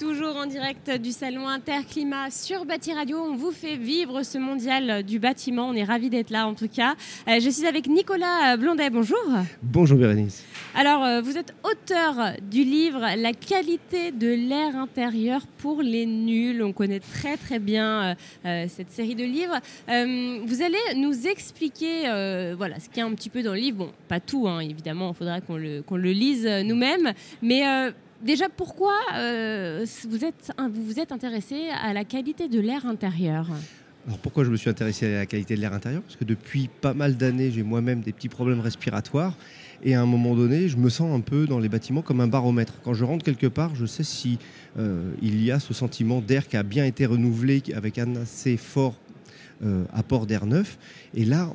Toujours en direct du salon Interclimat sur Bâti Radio, on vous fait vivre ce mondial du bâtiment. On est ravis d'être là en tout cas. Euh, je suis avec Nicolas Blondet. Bonjour. Bonjour Bérénice. Alors, euh, vous êtes auteur du livre La qualité de l'air intérieur pour les nuls. On connaît très très bien euh, cette série de livres. vous allez nous expliquer voilà, ce qu'il y a un petit peu dans le livre. Bon, pas tout, hein, évidemment, il faudra qu'on le, qu'on le lise nous-mêmes. Mais déjà, pourquoi euh, vous, êtes, vous êtes intéressé à la qualité de l'air intérieur? Alors pourquoi je me suis intéressé à la qualité de l'air intérieur? Parce que depuis pas mal d'années, j'ai moi-même des petits problèmes respiratoires. Et à un moment donné, je me sens un peu dans les bâtiments comme un baromètre. Quand je rentre quelque part, je sais si euh, il y a ce sentiment d'air qui a bien été renouvelé avec un assez fort euh, apport d'air neuf. Et là,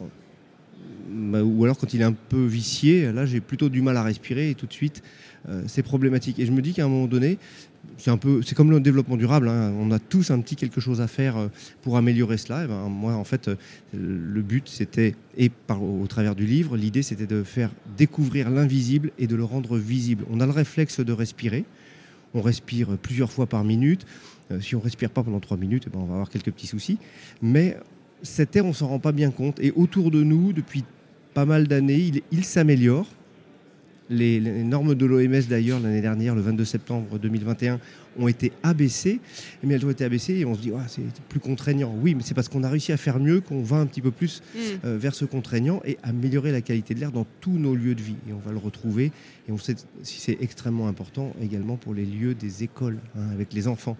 bah, ou alors quand il est un peu vicié, là j'ai plutôt du mal à respirer et tout de suite euh, c'est problématique. Et je me dis qu'à un moment donné, c'est un peu, c'est comme le développement durable. Hein. on a tous un petit quelque chose à faire euh, pour améliorer cela. Ben, moi, en fait, euh, le but, c'était et au travers du livre, l'idée, c'était de faire découvrir l'invisible et de le rendre visible. On a le réflexe de respirer. On respire plusieurs fois par minute. si on respire pas pendant trois minutes, eh ben, on va avoir quelques petits soucis. Mais cet air, on s'en rend pas bien compte. Et autour de nous, depuis pas mal d'années, il s'améliore. Les, normes de l'OMS, d'ailleurs, l'année dernière, le 22 septembre 2021, ont été abaissées. Mais elles ont été abaissées et on se dit, c'est plus contraignant. Oui, mais c'est parce qu'on a réussi à faire mieux qu'on va un petit peu plus mm. euh, vers ce contraignant et améliorer la qualité de l'air dans tous nos lieux de vie. Et on va le retrouver. Et on sait si c'est extrêmement important également pour les lieux des écoles, hein, avec les enfants.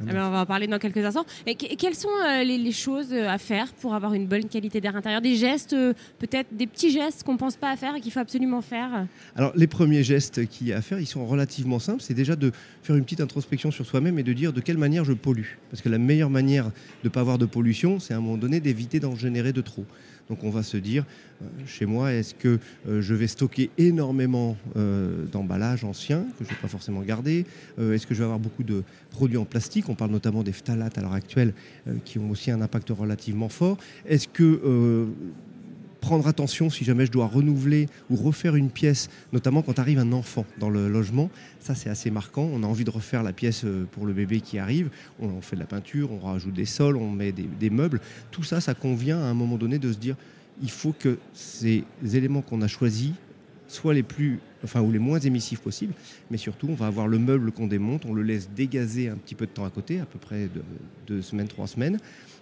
Ah ben, on va en parler dans quelques instants. Et quelles sont euh, les, choses euh, à faire pour avoir une bonne qualité d'air intérieur? Des gestes, euh, peut-être des petits gestes qu'on ne pense pas à faire et qu'il faut absolument faire? Alors, les premiers gestes qu'il y a à faire, ils sont relativement simples. C'est déjà de faire une petite introspection sur soi-même et de dire de quelle manière je pollue. Parce que la meilleure manière de ne pas avoir de pollution, c'est à un moment donné d'éviter d'en générer de trop. Donc on va se dire, euh, chez moi, est-ce que euh, je vais stocker énormément euh, d'emballages anciens que je ne vais pas forcément garder Est-ce que je vais avoir beaucoup de produits en plastique? On parle notamment des phtalates à l'heure actuelle qui ont aussi un impact relativement fort. Est-ce que prendre attention si jamais je dois renouveler ou refaire une pièce, notamment quand arrive un enfant dans le logement. Ça, c'est assez marquant. On a envie de refaire la pièce euh, pour le bébé qui arrive. On fait de la peinture, on rajoute des sols, on met des, meubles. Tout ça, ça convient à un moment donné de se dire il faut que ces éléments qu'on a choisis soient les plus, enfin, ou les moins émissifs possibles, mais surtout, on va avoir le meuble qu'on démonte, on le laisse dégazer un petit peu de temps à côté, à peu près deux semaines, trois semaines.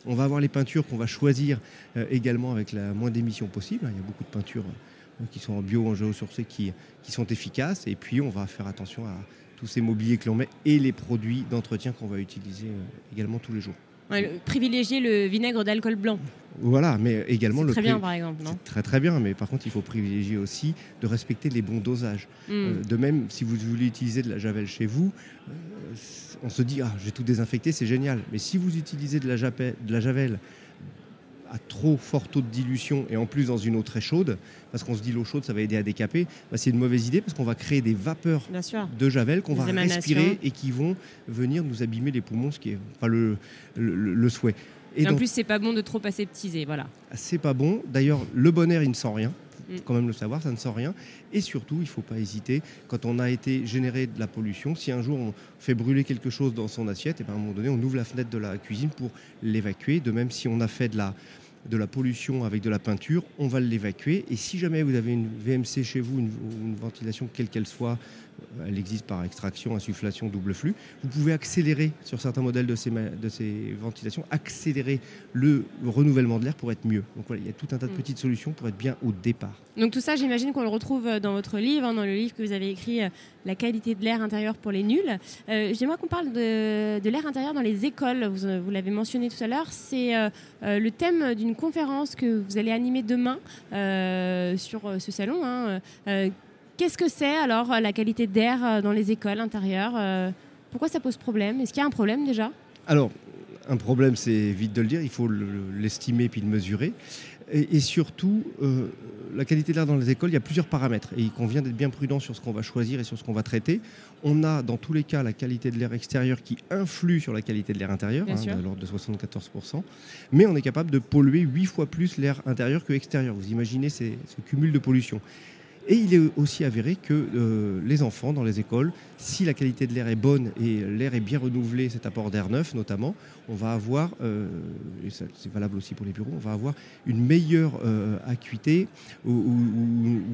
On va avoir les peintures qu'on va choisir euh, également avec la moins d'émissions possible. Il y a beaucoup de peintures euh, qui sont en bio, en géosourcé, qui, qui sont efficaces. Et puis, on va faire attention à tous ces mobiliers que l'on met et les produits d'entretien qu'on va utiliser euh, également tous les jours. Privilégier le vinaigre d'alcool blanc. Voilà, mais également le très bien par exemple, non Très très bien, mais par contre il faut privilégier aussi de respecter les bons dosages. Hmm. de même, si vous voulez utiliser de la javel chez vous, on se dit ah j'ai tout désinfecté, c'est génial. Mais si vous utilisez de la, de la javel à trop fort taux de dilution et en plus dans une eau très chaude, parce qu'on se dit l'eau chaude ça va aider à décaper, bah, c'est une mauvaise idée parce qu'on va créer des vapeurs de javel qu'on va respirer et qui vont venir nous abîmer les poumons, ce qui n'est pas le, le, souhait. Et, en plus, c'est pas bon de trop aseptiser, voilà. C'est pas bon. D'ailleurs, le bon air, il ne sent rien. Mm. quand même le savoir, ça ne sent rien. Et surtout, il ne faut pas hésiter, quand on a été généré de la pollution, si un jour on fait brûler quelque chose dans son assiette, et ben, à un moment donné, on ouvre la fenêtre de la cuisine pour l'évacuer. De même, si on a fait de la, de la pollution avec de la peinture, on va l'évacuer. Et si jamais vous avez une VMC chez vous, une ventilation quelle qu'elle soit, elle existe par extraction, insufflation, double flux. Vous pouvez accélérer sur certains modèles de ces, de ces ventilations, accélérer le, renouvellement de l'air pour être mieux. Donc voilà, il y a tout un tas de mm. petites solutions pour être bien au départ. Donc tout ça, j'imagine qu'on le retrouve euh, dans votre livre, hein, dans le livre que vous avez écrit, euh, La qualité de l'air intérieur pour les nuls. Euh, j'aimerais qu'on parle de, l'air intérieur dans les écoles. Vous, vous l'avez mentionné tout à l'heure. C'est le thème d'une conférence que vous allez animer demain sur ce salon. Hein. Qu'est-ce que c'est alors euh, la qualité d'air euh, dans les écoles intérieures euh, Pourquoi ça pose problème? Est-ce qu'il y a un problème déjà? Alors, un problème, c'est vite de le dire, il faut l'estimer puis le mesurer. Et, et surtout, euh, la qualité de l'air dans les écoles, il y a plusieurs paramètres et il convient d'être bien prudent sur ce qu'on va choisir et sur ce qu'on va traiter. On a dans tous les cas la qualité de l'air extérieur qui influe sur la qualité de l'air intérieur, hein, de l'ordre de 74%, mais on est capable de polluer 8 fois plus l'air intérieur que extérieur. Vous imaginez ces- ce cumul de pollution. Et il est aussi avéré que euh, les enfants dans les écoles, si la qualité de l'air est bonne et l'air est bien renouvelé, cet apport d'air neuf notamment, on va avoir, euh, et c'est valable aussi pour les bureaux, on va avoir une meilleure euh, acuité ou,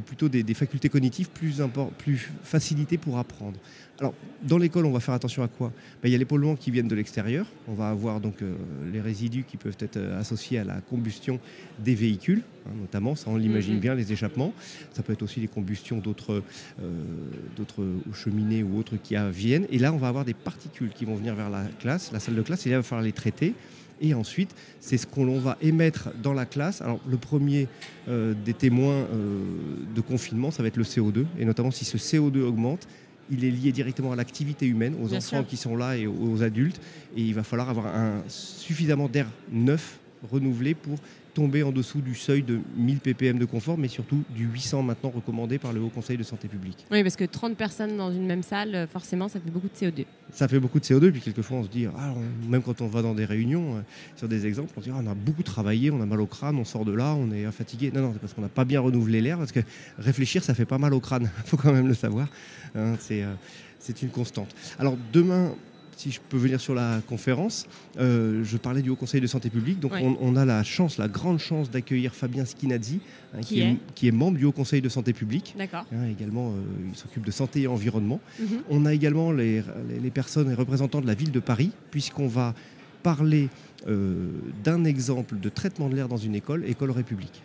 plutôt des, facultés cognitives plus, impor- plus facilitées pour apprendre. Alors, dans l'école, on va faire attention à quoi? Ben, Il y a les polluants qui viennent de l'extérieur. On va avoir donc les résidus qui peuvent être associés à la combustion des véhicules, hein, notamment, ça on l'imagine bien, les échappements. Ça peut être aussi les combustions d'autres euh, cheminées ou autres qui viennent. Et là, on va avoir des particules qui vont venir vers la classe, la salle de classe, et là, il va falloir les traiter. Et ensuite, c'est ce qu'on va émettre dans la classe. Alors, le premier euh, des témoins euh, de confinement, ça va être le CO2. Et notamment, si ce CO2 augmente, il est lié directement à l'activité humaine, aux Bien enfants sûr. qui sont là et aux, aux adultes. Et il va falloir avoir un, suffisamment d'air neuf, renouvelé, pour tomber en dessous du seuil de 1000 ppm de confort, mais surtout du 800 maintenant recommandé par le Haut Conseil de santé publique. Oui, parce que 30 personnes dans une même salle, euh, forcément, ça fait beaucoup de CO2. Ça fait beaucoup de CO2, puis quelquefois on se dit, ah, on- même quand on va dans des réunions, euh, sur des exemples, on se dit, ah, on a beaucoup travaillé, on a mal au crâne, on sort de là, on est fatigué. Non, non, c'est parce qu'on n'a pas bien renouvelé l'air, parce que réfléchir, ça fait pas mal au crâne, il faut quand même le savoir. Hein, c'est, euh, c'est une constante. Alors demain, si je peux venir sur la conférence, euh, je parlais du Haut Conseil de santé publique, donc Ouais. on, on a la chance, la grande chance d'accueillir Fabien Skinazzi, hein, Qui qui, est est, qui est membre du Haut Conseil de santé publique. D'accord. Hein, également, euh, il s'occupe de santé et environnement. Mhm. On a également les, les- les personnes, les représentants de la ville de Paris, puisqu'on va parler euh, d'un exemple de traitement de l'air dans une école, école République,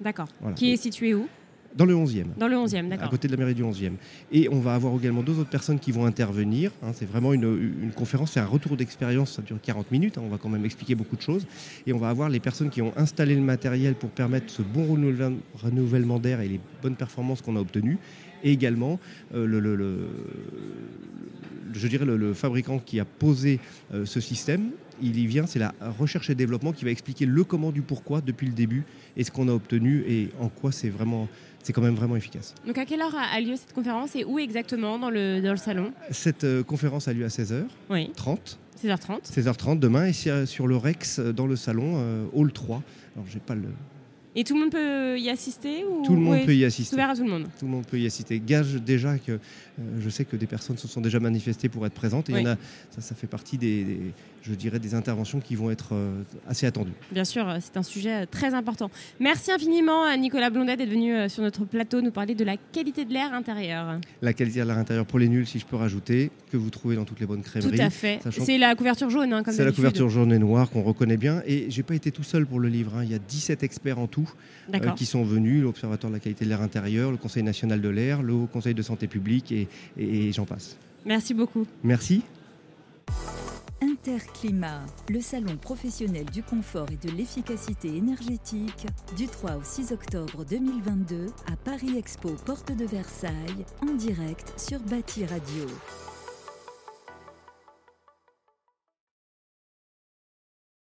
D'accord. Voilà. Qui est situé où? Dans le 11e. Dans le 11e, À d'accord. côté de la mairie du 11e. Et on va avoir également deux autres personnes qui vont intervenir. hein. c'est vraiment une, une conférence, c'est un retour d'expérience, ça dure 40 minutes. hein. on va quand même expliquer beaucoup de choses. Et on va avoir les personnes qui ont installé le matériel pour permettre ce bon renouvellement, renouvellement d'air et les bonnes performances qu'on a obtenues. Et également, euh, le, le- le- je dirais le, le fabricant qui a posé euh, ce système. Il y vient, c'est la recherche et développement qui va expliquer le comment du pourquoi depuis le début et ce qu'on a obtenu et en quoi c'est vraiment, c'est quand même vraiment efficace. Donc, à quelle heure a lieu cette conférence et où exactement dans le, dans le salon? Cette euh, conférence a lieu à 16h30, Oui, 16h30. 16h30 demain, et euh, sur le Rex, euh, dans le salon, euh, Hall 3. Alors, j'ai pas le... Et tout le monde peut y assister ou... Tout le monde peut y assister. ouvert à tout le monde. Tout le monde peut y assister. Gage déjà que euh, je sais que des personnes se sont déjà manifestées pour être présentes. Et y en a, ça, ça fait partie des, des- je dirais, des interventions qui vont être euh, assez attendues. Bien sûr, euh, c'est un sujet très important. Merci infiniment à Nicolas Blondet d'être venu euh, sur notre plateau nous parler de la qualité de l'air intérieur. La qualité de l'air intérieur pour les nuls, si je peux rajouter, que vous trouvez dans toutes les bonnes Tout crèmeries. à fait. C'est la couverture jaune, hein, comme C'est la couverture jaune et noire qu'on reconnaît bien. Et j'ai pas été tout seul pour le livre. hein. Il y a 17 experts en tout euh, qui sont venus, l'Observatoire de la qualité de l'air intérieur, le Conseil national de l'air, le Haut Conseil de santé publique et, et- et j'en passe. Merci beaucoup. Merci. Interclimat, le salon professionnel du confort et de l'efficacité énergétique, du 3 au 6 octobre 2022 à Paris Expo, porte de Versailles, en direct sur Bâti Radio.